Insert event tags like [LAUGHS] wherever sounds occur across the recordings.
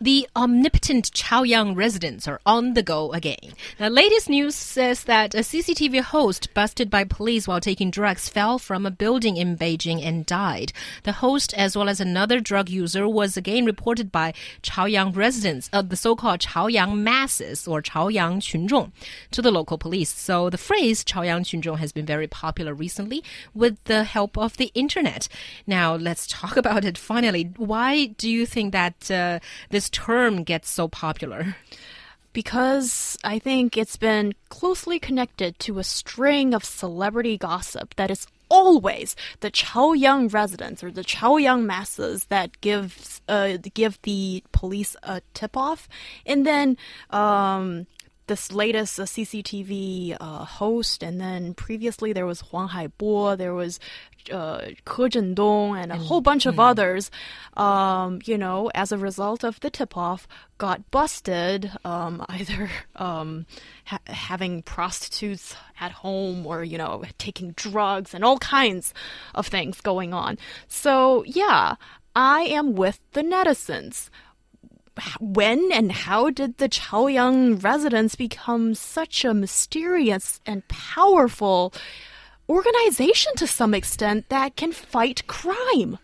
The omnipotent Chaoyang residents are on the go again. The latest news says that a CCTV host busted by police while taking drugs fell from a building in Beijing and died. The host, as well as another drug user, was again reported by Chaoyang residents of the so-called Chaoyang masses or Chaoyang Qunzhong to the local police. So the phrase Chaoyang Qunzhong has been very popular recently with the help of the internet. Now, let's talk [LAUGHS] about it finally. Why do you think that uh, this term gets so popular? Because I think it's been closely connected to a string of celebrity gossip that is always the Chaoyang residents or the Chaoyang masses that gives uh, give the police a tip off, and then um, this latest uh, CCTV uh, host, and then previously there was Huang Haibo, there was uh, Ke Zhendong, and a whole bunch of others. Um, you know, as a result of the tip-off, got busted um, [LAUGHS] either um, ha- having prostitutes at home or you know taking drugs and all kinds of things going on. So yeah, I am with the netizens when and how did the Chaoyang residents become such a mysterious and powerful organization to some extent that can fight crime?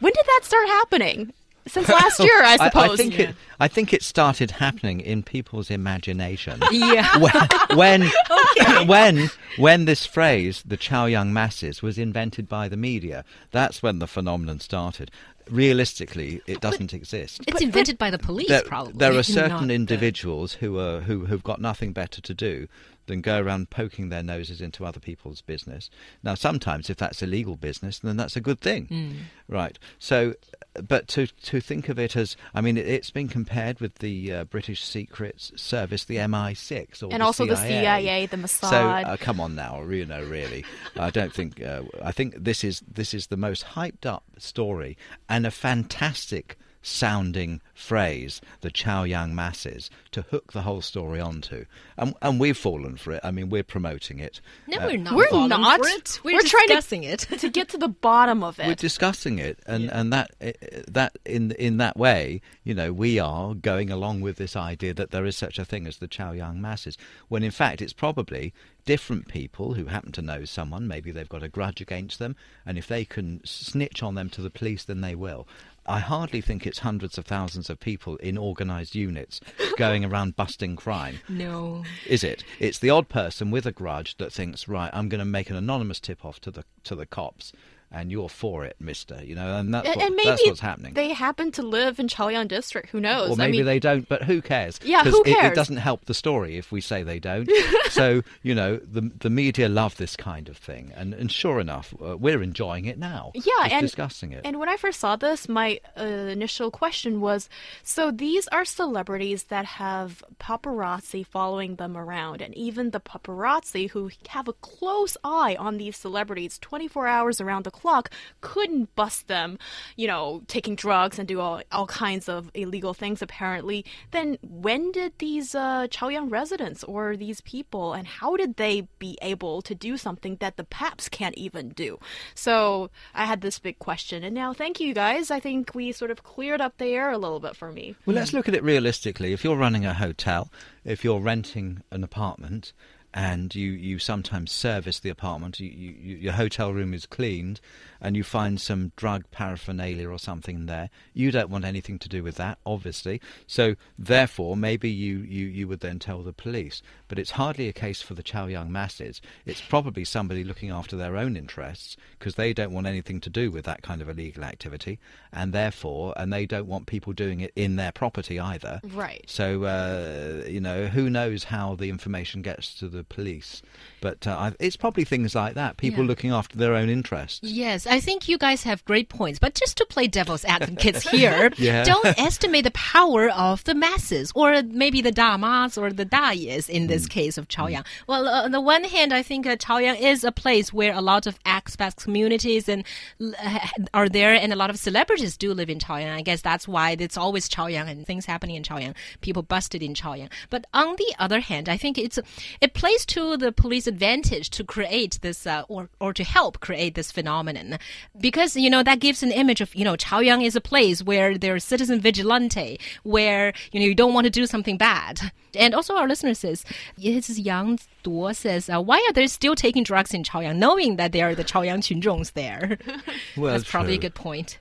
When did that start happening? Since last [LAUGHS] year, I suppose. I, think it. I think it started happening in people's imagination. [LAUGHS] Yeah. [LAUGHS] when when, when when this phrase, the Chaoyang masses, was invented by the media, that's when the phenomenon started. Realistically, it doesn't exist. It's invented by the police, There, probably. there are not certain the- individuals who are who have got nothing better to do than go around poking their noses into other people's business. Now, sometimes if that's illegal business, then that's a good thing, Hmm. Right? So, but to to think of it as, I mean, it, it's been compared with the uh, British Secret Service, the MI6, or and the also the CIA. CIA, the Mossad. So uh, come on now, you know, really, I don't think. Uh, I think this is this is the most hyped up story and a fantastic sounding phrase, the Chaoyang masses, to hook the whole story onto, and and we've fallen for it. I mean, we're promoting it. No, Uh, we're not. We're falling not. For it. We're, We're trying to- discussing it. to get to the bottom of [LAUGHS] it. we're discussing it, and and that uh, that in in that way, you know, we are going along with this idea that there is such a thing as the Chaoyang masses, when in fact it's probably different people who happen to know someone. Maybe they've got a grudge against them, and if they can snitch on them to the police, then they will. I hardly think it's hundreds of thousands of people in organised units going around busting crime. [LAUGHS] no. Is it? It's the odd person with a grudge that thinks, right, I'm going to make an anonymous tip off to the to the cops, and you're for it, Mister. You know, and that's and, what, and maybe that's what's happening. they happen to live in Chaoyang district. Who knows? or maybe I mean, they don't, but who cares? Yeah, who it- It, doesn't help the story if we say they don't. [LAUGHS] so you know, the the media love this kind of thing, and and sure enough, uh, we're enjoying it now. Yeah, and discussing it. And when I first saw this, my uh, initial question was: so these are celebrities that have paparazzi following them around, and even the paparazzi who have a close eye on these celebrities 24 hours around the clock couldn't bust them, you know, taking drugs and do all, all kinds of illegal things. Apparently, then when did these uh, Chaoyang residents or these people, and how did they be able to do something that the Paps can't even do? So I had this big question, and now thank you guys. I think we sort of cleared up the air a little bit for me. Well, let's look at it realistically. If you're running a hotel, if you're renting an apartment, and you, you sometimes service the apartment, you, you, your hotel room is cleaned, and you find some drug paraphernalia or something there, you don't want anything to do with that, obviously. So, therefore, maybe you, you, you would then tell the police. But it's hardly a case for the Chaoyang masses. It's probably somebody looking after their own interests because they don't want anything to do with that kind of illegal activity, and therefore, and they don't want people doing it in their property either. Right. So, uh, you know, who knows how the information gets to the police? But uh, I, it's probably things like that. People Yeah. looking after their own interests. Yes, I think you guys have great points, but just to play devil's advocates [LAUGHS] here, Yeah. don't estimate the power of the masses, or maybe the damas or the dayes in this case of Chaoyang. Well, uh, on the one hand, I think uh, Chaoyang is a place where a lot of expat communities and are there, and a lot of celebrities do live in Chaoyang. I guess that's why it's always Chaoyang and things happening in Chaoyang, people busted in Chaoyang. But on the other hand, I think it's it plays to the police advantage to create this uh, or or to help create this phenomenon because you know that gives an image of you know Chaoyang is a place where there's citizen vigilante where you know you don't want to do something bad. And also our listener says, this is Yang Duo says, uh, why are they still taking drugs in Chaoyang knowing that there are the Chaoyang 群众 there? [LAUGHS] Well, That's probably a good point.